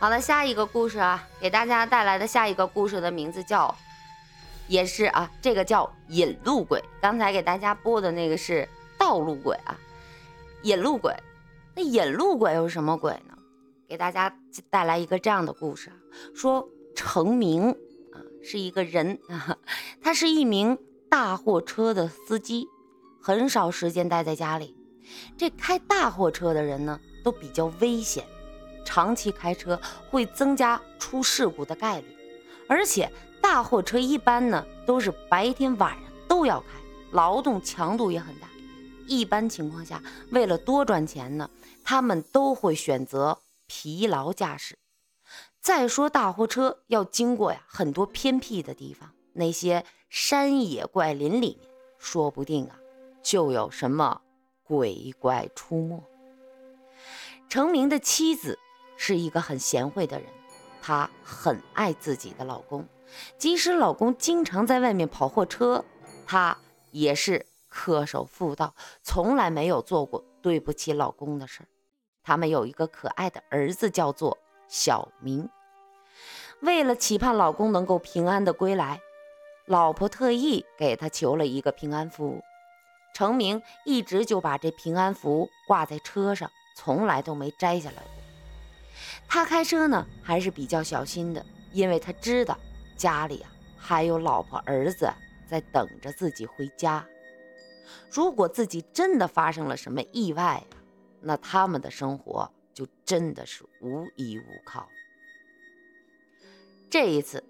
好了，下一个故事啊，给大家带来的下一个故事的名字叫，也是啊，这个叫引路鬼。刚才给大家播的那个是道路鬼啊，引路鬼。那引路鬼又是什么鬼呢？给大家带来一个这样的故事啊，说程明啊是一个人啊，他是一名大货车的司机，很少时间待在家里。这开大货车的人呢，都比较危险。长期开车会增加出事故的概率，而且大货车一般呢都是白天晚上都要开，劳动强度也很大。一般情况下，为了多赚钱呢，他们都会选择疲劳驾驶。再说大货车要经过呀很多偏僻的地方，那些山野怪林里面，说不定啊就有什么鬼怪出没。成名的妻子。是一个很贤惠的人，她很爱自己的老公，即使老公经常在外面跑货车，她也是恪守妇道，从来没有做过对不起老公的事儿。他们有一个可爱的儿子，叫做小明。为了期盼老公能够平安的归来，老婆特意给他求了一个平安符。程明一直就把这平安符挂在车上，从来都没摘下来过。他开车呢还是比较小心的，因为他知道家里啊还有老婆儿子在等着自己回家。如果自己真的发生了什么意外啊，那他们的生活就真的是无依无靠。这一次，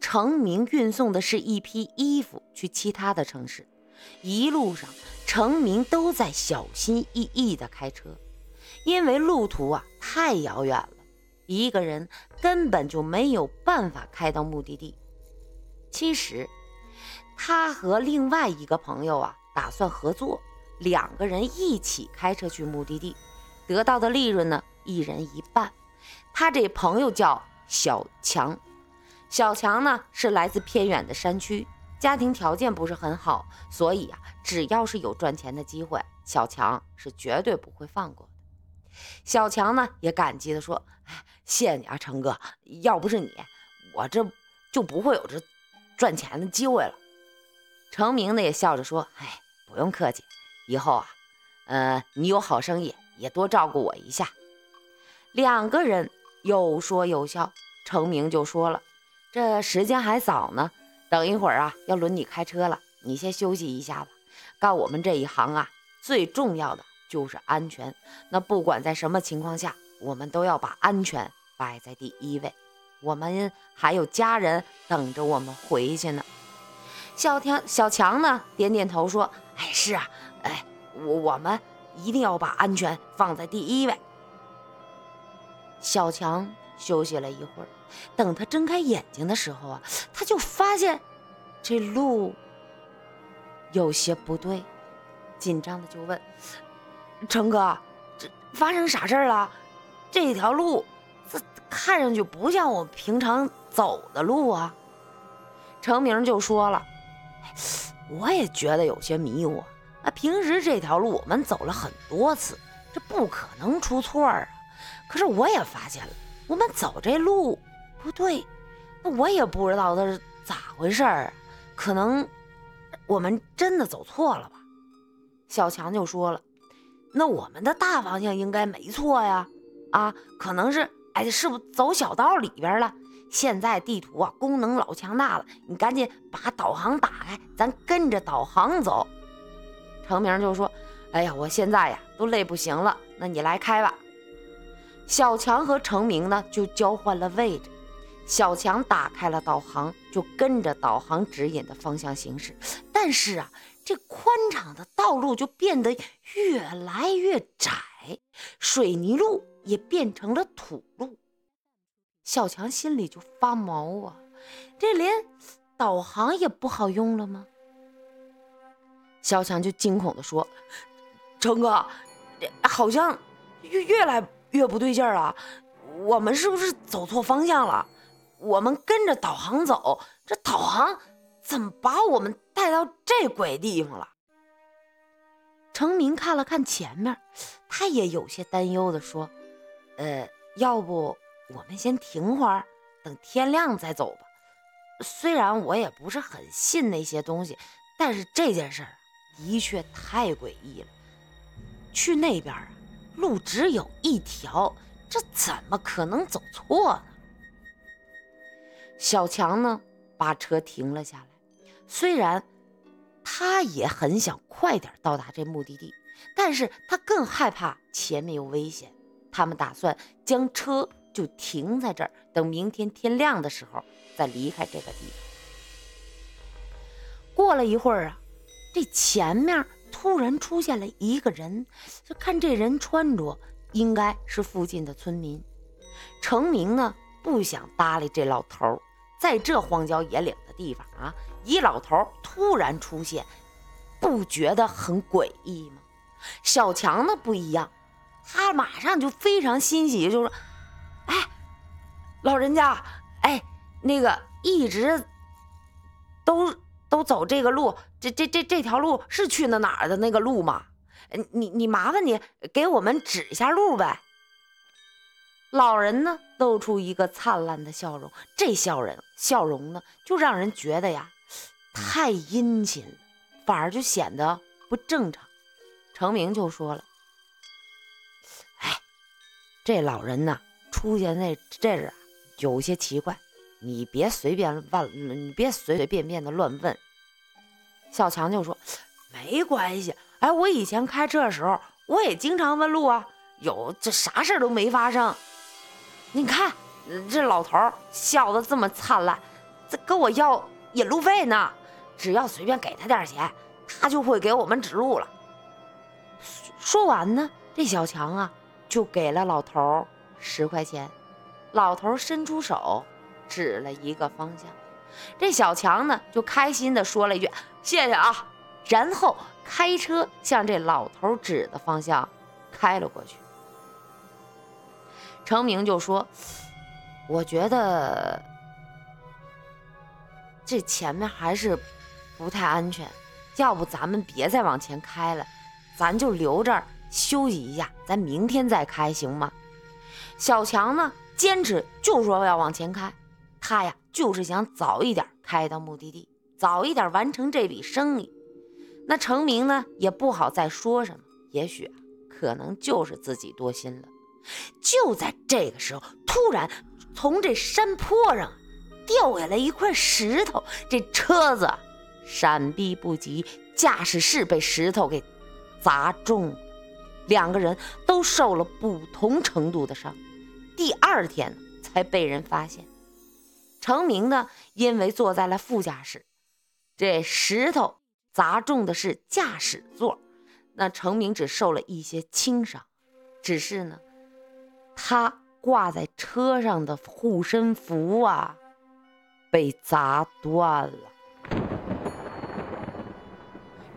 程明运送的是一批衣服去其他的城市，一路上程明都在小心翼翼地开车。因为路途啊太遥远了，一个人根本就没有办法开到目的地。其实，他和另外一个朋友啊打算合作，两个人一起开车去目的地，得到的利润呢一人一半。他这朋友叫小强，小强呢是来自偏远的山区，家庭条件不是很好，所以啊只要是有赚钱的机会，小强是绝对不会放过。小强呢也感激地说：“哎，谢谢你啊，成哥，要不是你，我这就不会有这赚钱的机会了。”成明呢也笑着说：“哎，不用客气，以后啊，呃，你有好生意也多照顾我一下。”两个人有说有笑，成明就说了：“这时间还早呢，等一会儿啊要轮你开车了，你先休息一下吧。干我们这一行啊，最重要的。”就是安全。那不管在什么情况下，我们都要把安全摆在第一位。我们还有家人等着我们回去呢。小强，小强呢？点点头说：“哎，是啊，哎，我我们一定要把安全放在第一位。”小强休息了一会儿，等他睁开眼睛的时候啊，他就发现这路有些不对，紧张的就问。成哥，这发生啥事儿了？这条路，这看上去不像我平常走的路啊。程明就说了：“我也觉得有些迷糊啊。平时这条路我们走了很多次，这不可能出错啊。可是我也发现了，我们走这路不对，那我也不知道它是咋回事儿，可能我们真的走错了吧？”小强就说了。那我们的大方向应该没错呀，啊，可能是，哎，是不走小道里边了？现在地图啊功能老强大了，你赶紧把导航打开，咱跟着导航走。程明就说：“哎呀，我现在呀都累不行了，那你来开吧。”小强和程明呢就交换了位置，小强打开了导航，就跟着导航指引的方向行驶，但是啊。这宽敞的道路就变得越来越窄，水泥路也变成了土路。小强心里就发毛啊！这连导航也不好用了吗？小强就惊恐地说：“成哥，这好像越越来越不对劲儿了，我们是不是走错方向了？我们跟着导航走，这导航……”怎么把我们带到这鬼地方了？程明看了看前面，他也有些担忧的说：“呃，要不我们先停会儿，等天亮再走吧。虽然我也不是很信那些东西，但是这件事儿的确太诡异了。去那边啊，路只有一条，这怎么可能走错呢？小强呢，把车停了下来。虽然他也很想快点到达这目的地，但是他更害怕前面有危险。他们打算将车就停在这儿，等明天天亮的时候再离开这个地方。过了一会儿啊，这前面突然出现了一个人，就看这人穿着应该是附近的村民。程明呢不想搭理这老头，在这荒郊野岭的地方啊，一老头突然出现，不觉得很诡异吗？小强呢不一样。他马上就非常欣喜，就说：“哎，老人家，哎，那个一直都都走这个路，这这这这条路是去那哪儿的那个路吗？你你麻烦你给我们指一下路呗。”老人呢露出一个灿烂的笑容，这笑人笑容呢就让人觉得呀太殷勤了，反而就显得不正常。程明就说了。哎这老人呢，出现在这儿啊，有些奇怪。你别随便问，你别随随便便的乱问。小强就说：“没关系，哎，我以前开车的时候，我也经常问路啊，有这啥事都没发生。你看这老头笑得这么灿烂，这跟我要引路费呢。只要随便给他点钱，他就会给我们指路了。”说完呢，这小强啊。就给了老头十块钱，老头伸出手指了一个方向，这小强呢就开心的说了一句谢谢啊，然后开车向这老头指的方向开了过去。程明就说：“我觉得这前面还是不太安全，要不咱们别再往前开了，咱就留这儿。”休息一下，咱明天再开，行吗？小强呢，坚持就说要往前开，他呀就是想早一点开到目的地，早一点完成这笔生意。那成明呢，也不好再说什么，也许啊，可能就是自己多心了。就在这个时候，突然从这山坡上掉下来一块石头，这车子闪避不及，驾驶室被石头给砸中。两个人都受了不同程度的伤，第二天才被人发现。程明呢，因为坐在了副驾驶，这石头砸中的是驾驶座，那程明只受了一些轻伤，只是呢，他挂在车上的护身符啊，被砸断了。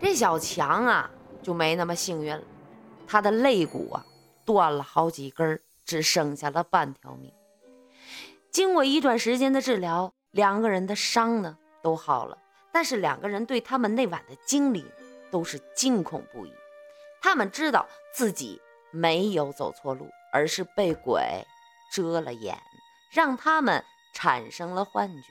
这小强啊，就没那么幸运了。他的肋骨啊断了好几根，只剩下了半条命。经过一段时间的治疗，两个人的伤呢都好了，但是两个人对他们那晚的经历都是惊恐不已。他们知道自己没有走错路，而是被鬼遮了眼，让他们产生了幻觉。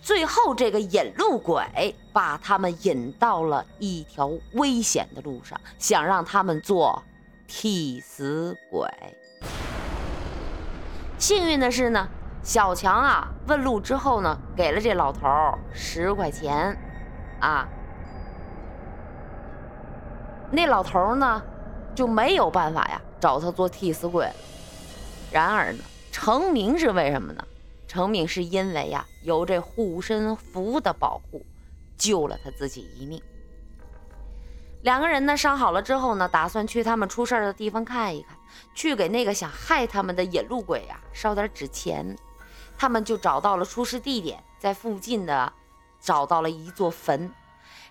最后，这个引路鬼把他们引到了一条危险的路上，想让他们做替死鬼。幸运的是呢，小强啊问路之后呢，给了这老头十块钱，啊，那老头呢就没有办法呀找他做替死鬼。然而呢，成名是为什么呢？成名是因为呀，有这护身符的保护，救了他自己一命。两个人呢，伤好了之后呢，打算去他们出事的地方看一看，去给那个想害他们的引路鬼呀烧点纸钱。他们就找到了出事地点，在附近的找到了一座坟。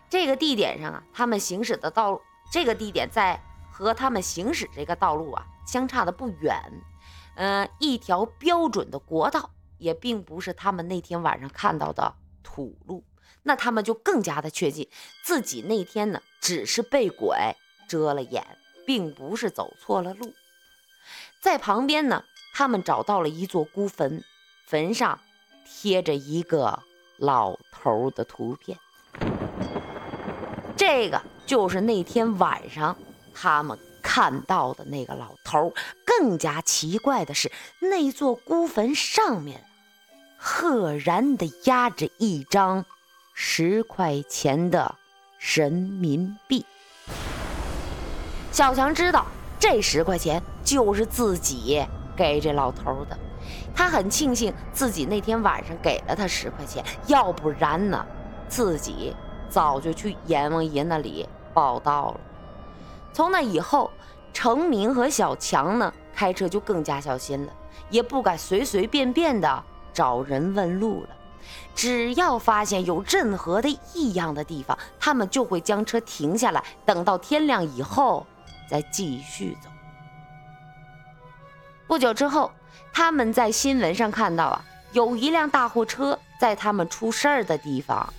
这个地点上啊，他们行驶的道路，这个地点在和他们行驶这个道路啊相差的不远，嗯，一条标准的国道。也并不是他们那天晚上看到的土路，那他们就更加的确信自己那天呢只是被鬼遮了眼，并不是走错了路。在旁边呢他们找到了一座孤坟，坟上贴着一个老头的图片。这个就是那天晚上他们看到的那个老头。更加奇怪的是，那座孤坟上面赫然的压着一张十块钱的人民币。小强知道这十块钱就是自己给这老头的，他很庆幸自己那天晚上给了他十块钱，要不然呢，自己早就去阎王爷那里报道了。从那以后，程明和小强呢，开车就更加小心了，也不敢随随便便的找人问路了。只要发现有任何的异样的地方，他们就会将车停下来，等到天亮以后再继续走。不久之后，他们在新闻上看到啊，有一辆大货车在他们出事儿的地方，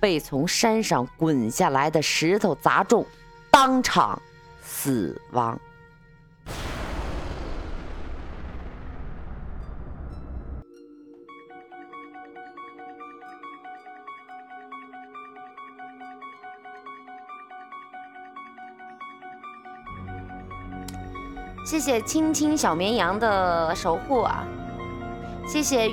被从山上滚下来的石头砸中，当场死亡。谢谢青青小绵羊的守护啊！谢谢。